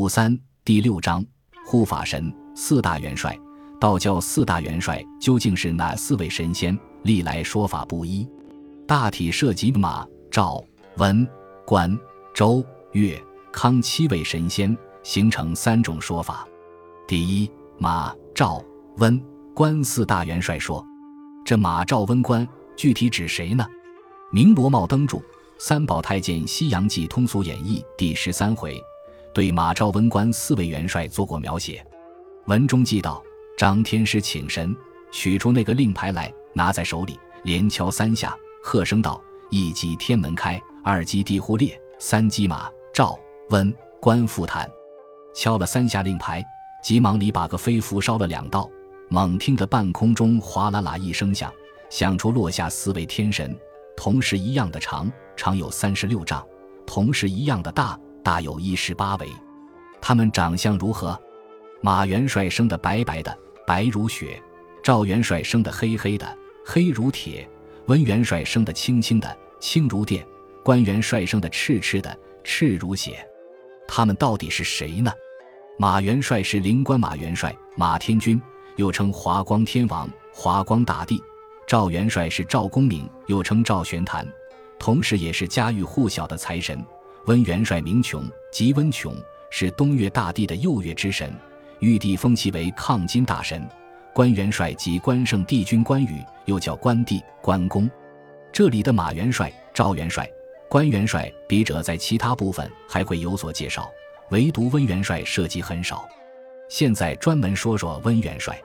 五三第六章护法神四大元帅。道教四大元帅究竟是哪四位神仙？历来说法不一，大体涉及马、赵、文、关、周、岳、康七位神仙，形成三种说法。第一，马、赵、温、关四大元帅说，这马、赵、温、关具体指谁呢？明罗茂登注《三宝太监西洋记通俗演义》第十三回，对马、赵、温、关四位元帅做过描写。文中记道。张天师请神，取出那个令牌来，拿在手里，连敲三下，喝声道：“一击天门开，二击地户裂，三击马赵温关复坛。”敲了三下令牌，急忙里把个飞符烧了两道，猛听得半空中哗啦啦一声响，响出落下四位天神，同时一样的长，长有三十六丈；同时一样的大，大有一十八围。他们长相如何？马元帅生的白白的。白如雪，赵元帅生的黑黑的，黑如铁；温元帅生的青青的，青如电；关元帅生的赤赤的，赤如血。他们到底是谁呢？马元帅是灵官马元帅，马天君，又称华光天王、华光大帝；赵元帅是赵公明，又称赵玄坛，同时也是家喻户晓的财神。温元帅名琼，即温琼，是东岳大帝的右岳之神。玉帝封其为抗金大神，关元帅即关圣帝君关羽，又叫关帝、关公。这里的马元帅、赵元帅、关元帅，笔者在其他部分还会有所介绍，唯独温元帅涉及很少。现在专门说说温元帅。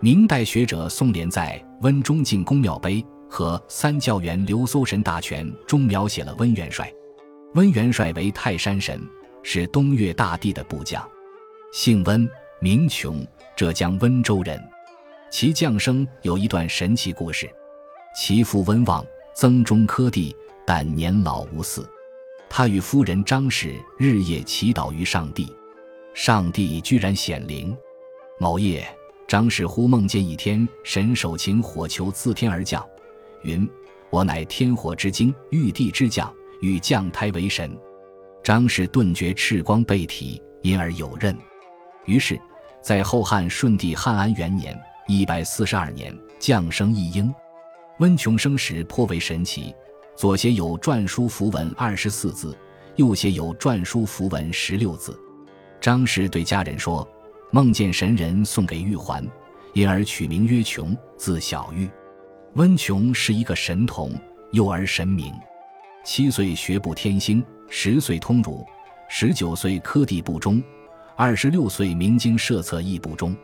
明代学者宋濂在《温中进宫庙碑》和《三教园流搜神大全》中描写了温元帅。温元帅为泰山神，是东岳大帝的部将，姓温。名琼，浙江温州人。其降生有一段神奇故事。其父温望，曾中科第，但年老无嗣。他与夫人张氏日夜祈祷于上帝，上帝居然显灵。某夜，张氏忽梦见一天神手擎火球自天而降，云：“我乃天火之精，玉帝之将，欲降胎为神。”张氏顿觉赤光背体，因而有任。于是。在后汉顺帝汉安元年（一百四十二年），降生一婴。温琼生时颇为神奇，左写有篆书符文二十四字，右写有篆书符文十六字。张氏对家人说，梦见神人送给玉环，因而取名曰琼，字小玉。温琼是一个神童，幼儿神明。七岁学步天星，十岁通儒，十九岁科第不中。二十六岁，明经设策亦不中，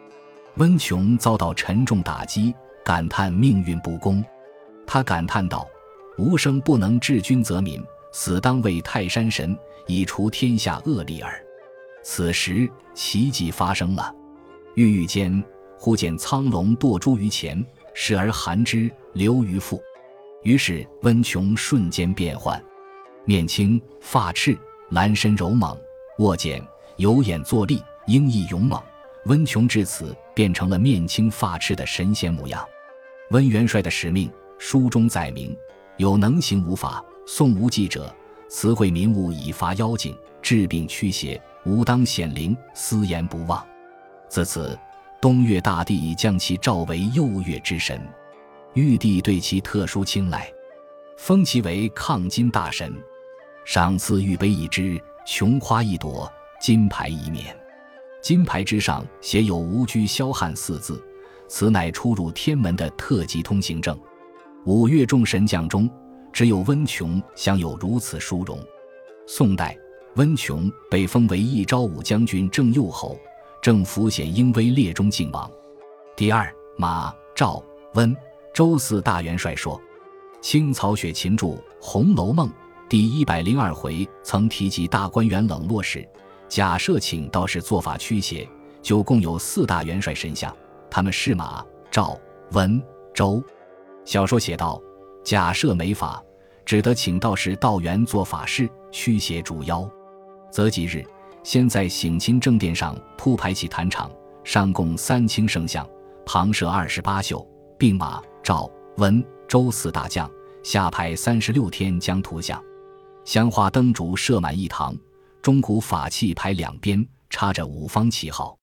温琼遭到沉重打击，感叹命运不公。他感叹道：“吾生不能治君则民，死当为泰山神，以除天下恶力耳。”此时奇迹发生了，郁郁间忽见苍龙堕珠于前，时而含之流于腹，于是温琼瞬间变幻，面青发赤，蓝身柔猛，握剑。有眼作力，英毅勇猛。温琼至此变成了面青发赤的神仙模样。温元帅的使命，书中载明：有能行无法，宋无忌者，慈惠民物以伐妖精，治病驱邪，吾当显灵，私言不忘。自此，东岳大帝已将其召为右岳之神，玉帝对其特殊青睐，封其为抗金大神，赏赐玉杯一只，琼花一朵。金牌一面，金牌之上写有“无拘霄汉”四字，此乃出入天门的特级通行证。五岳众神将中，只有温琼享有如此殊荣。宋代，温琼被封为一昭武将军正右侯，正符显英威列中靖王。第二，马赵温周四大元帅说，清曹雪芹著《红楼梦》第一百零二回曾提及大观园冷落时。假设请道士做法驱邪，就共有四大元帅神像，他们是马、赵、文、周。小说写道：假设没法，只得请道士道元做法事驱邪除妖。择吉日，先在省亲正殿上铺排起坛场，上供三清圣像，旁设二十八宿，并马、赵、文、周四大将，下排三十六天将图像，香花灯烛设满一堂。钟鼓法器排两边，插着五方旗号。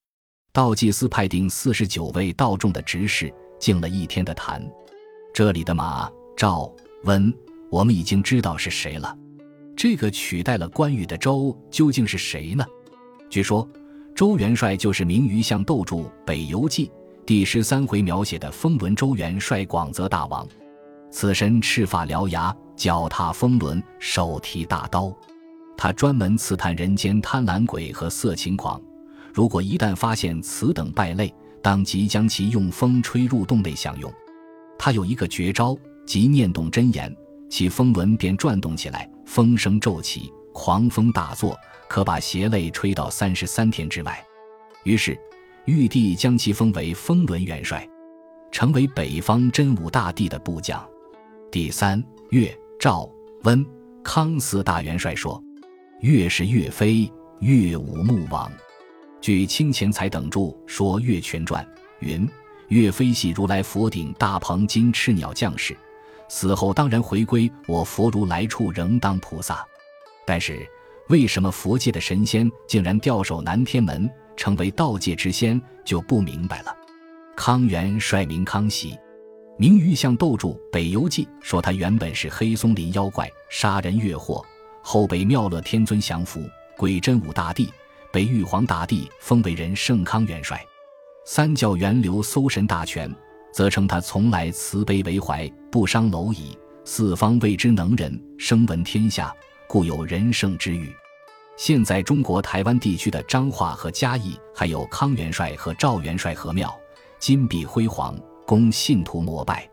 道祭司派定四十九位道众的执事，敬了一天的坛。这里的马、赵、温，我们已经知道是谁了。这个取代了关羽的周究竟是谁呢？据说周元帅就是名于向斗著《北游记》第十三回描写的风轮周元帅广泽大王。此身赤发獠牙，脚踏风轮，手提大刀。他专门刺探人间贪婪鬼和色情狂。如果一旦发现此等败类，当即将其用风吹入洞内享用。他有一个绝招，即念动真言，其风轮便转动起来，风声骤起，狂风大作，可把邪类吹到三十三天之外。于是，玉帝将其封为风轮元帅，成为北方真武大帝的部将。第三，岳、赵、温、康四大元帅说：“岳是岳飞，岳武穆王。”据清钱财等著说，《岳全传》云：岳飞系如来佛顶大鹏金翅鸟将士，死后当然回归我佛如来处，仍当菩萨。但是，为什么佛界的神仙竟然吊首南天门，成为道界之仙，就不明白了。康元帅名康熙，明玉向斗著《北游记》说他原本是黑松林妖怪，杀人越货，后被妙乐天尊降服，鬼真武大帝。被玉皇大帝封为人圣康元帅，三教源流搜神大全，则称他从来慈悲为怀，不伤蝼蚁，四方谓之能人，声闻天下，故有仁圣之誉。现在中国台湾地区的彰化和嘉义，还有康元帅和赵元帅和庙，金碧辉煌，供信徒膜拜。